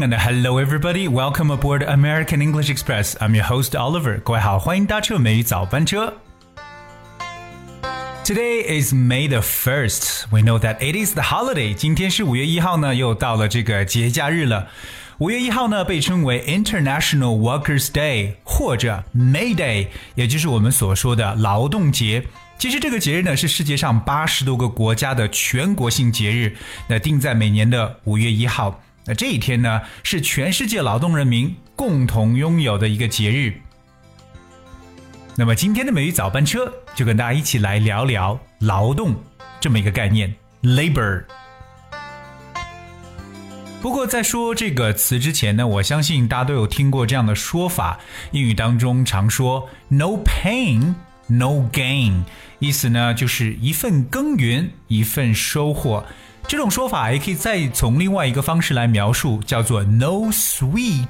morning and hello everybody. Welcome aboard American English Express. I'm your host Oliver. 各位好，欢迎搭乘美语早班车。Today is May the first. We know that it is the holiday. 今天是五月一号呢，又到了这个节假日了。五月一号呢，被称为 International Workers' Day 或者 May Day，也就是我们所说的劳动节。其实这个节日呢，是世界上八十多个国家的全国性节日，那定在每年的五月一号。 那这一天呢，是全世界劳动人民共同拥有的一个节日。那么今天的美语早班车就跟大家一起来聊聊劳动这么一个概念，labor。不过在说这个词之前呢，我相信大家都有听过这样的说法，英语当中常说 “no pain”。No gain，意思呢就是一份耕耘一份收获。这种说法也可以再从另外一个方式来描述，叫做 No sweet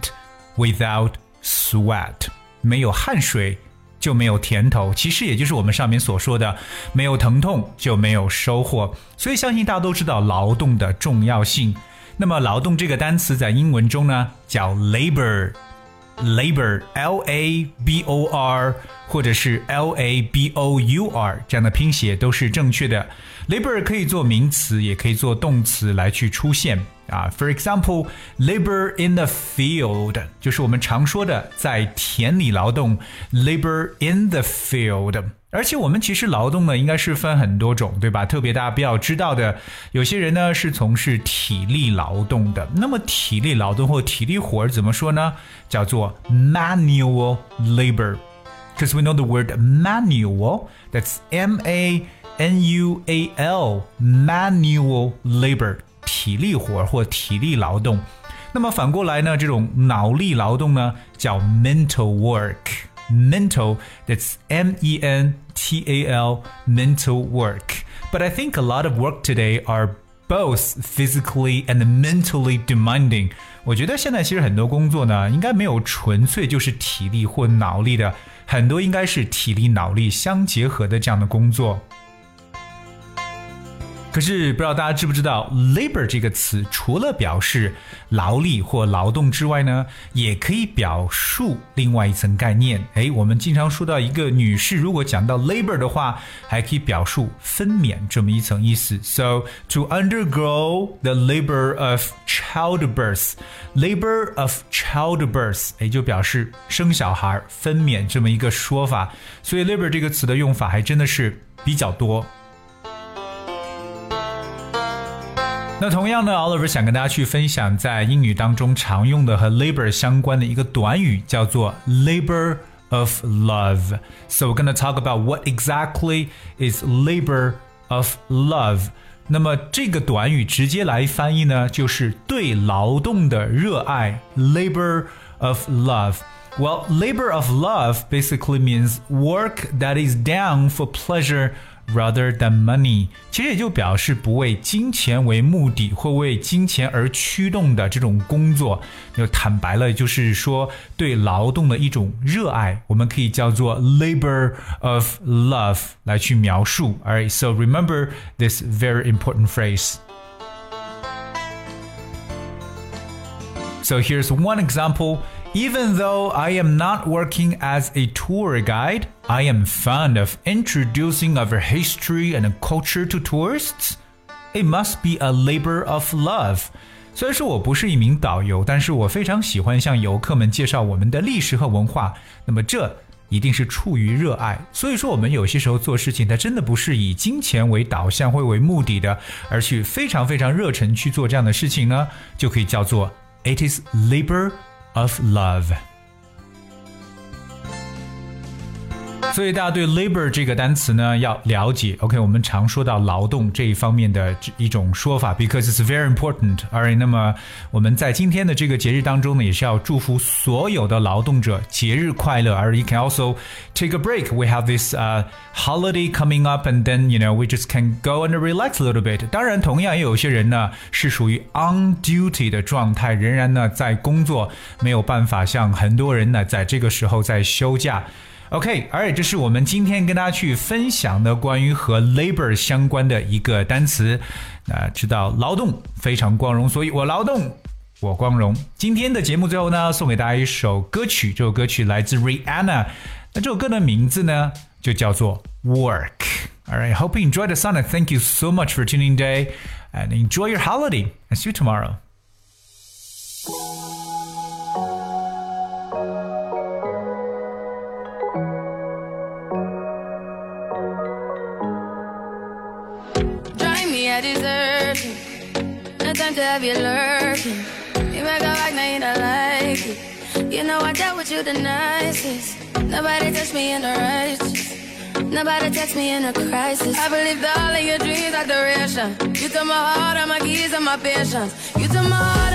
without sweat，没有汗水就没有甜头。其实也就是我们上面所说的，没有疼痛就没有收获。所以相信大家都知道劳动的重要性。那么劳动这个单词在英文中呢叫 labor。Labor L A B O R 或者是 L A B O U R 这样的拼写都是正确的。labor 可以做名词，也可以做动词来去出现啊。For example, labor in the field 就是我们常说的在田里劳动。labor in the field。而且我们其实劳动呢，应该是分很多种，对吧？特别大家比较知道的，有些人呢是从事体力劳动的。那么体力劳动或体力活儿怎么说呢？叫做 manual labor。Because we know the word manual, that's M A N U A L, manual labor， 体力活或体力劳动。那么反过来呢，这种脑力劳动呢，叫 mental work。mental. That's M E N T A L, mental work. But I think a lot of work today are both physically and mentally demanding. 我觉得现在其实很多工作呢，应该没有纯粹就是体力或脑力的，很多应该是体力脑力相结合的这样的工作。 可是不知道大家知不知道，labor 这个词除了表示劳力或劳动之外呢，也可以表述另外一层概念。哎，我们经常说到一个女士如果讲到 labor 的话，还可以表述分娩这么一层意思。So to undergo the labor of childbirth，labor of childbirth，哎，就表示生小孩、分娩这么一个说法。所以 labor 这个词的用法还真的是比较多。那同样呢，Oliver 想跟大家去分享在英语当中常用的和 labor 相关的一个短语，叫做 labor of love. So we're going to talk about what exactly is labor of love. 那么这个短语直接来翻译呢，就是对劳动的热爱，labor of love. Well, labor of love basically means work that is done for pleasure rather than money，其实也就表示不为金钱为目的或为金钱而驱动的这种工作。就坦白了，就是说对劳动的一种热爱，我们可以叫做 labor of love 来去描述。Alright, so remember this very important phrase. So here's one example. Even though I am not working as a tour guide, I am fond of introducing our history and culture to tourists. It must be a labor of love. 虽然说我不是一名导游，但是我非常喜欢向游客们介绍我们的历史和文化。那么这一定是出于热爱。所以说，我们有些时候做事情，它真的不是以金钱为导向或为目的的，而去非常非常热忱去做这样的事情呢，就可以叫做 it is labor Of love. 所以大家对 labor 这个单词呢要了解。OK，我们常说到劳动这一方面的一种说法，because it's very important。Alright，那么我们在今天的这个节日当中呢，也是要祝福所有的劳动者节日快乐。而 you can also take a break. We have this uh holiday coming up, and then you know we just can go and relax a little bit. 当然，同样也有些人呢是属于 on duty 的状态，仍然呢在工作，没有办法像很多人呢在这个时候在休假。OK，而且这是我们今天跟大家去分享的关于和 labor 相关的一个单词。那知道劳动非常光荣，所以我劳动我光荣。今天的节目最后呢，送给大家一首歌曲，这首歌曲来自 Rihanna。那这首歌的名字呢，就叫做 Work。All right, hope you enjoy the song and thank you so much for tuning today and enjoy your holiday. I'll see you tomorrow. No time to have you lurking. You make a like, now you don't like it. You know I dealt with you the nicest. Nobody touched me in the righteous. Nobody text me in a crisis. I believed all of your dreams are duration. You took my heart, all my keys, and my patience. You took my heart,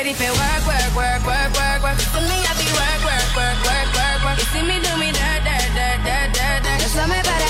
ready for work, work, work, work, work, work. For me, I be work, work, work, work, work, work. You see me do me dirt, dirt, dirt, dirt, dirt. Just tell me about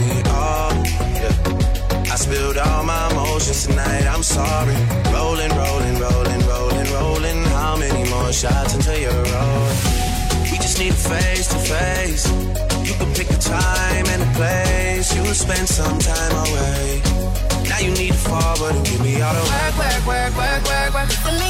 spilled all my emotions tonight. I'm sorry. Rolling, rolling, rolling, rolling, rolling. How many more shots until you're rolling? We just need a face to face. You can pick the time and the place. You'll spend some time away. Now you need to forward and give me all the Work, work, work, work, work, work. For me,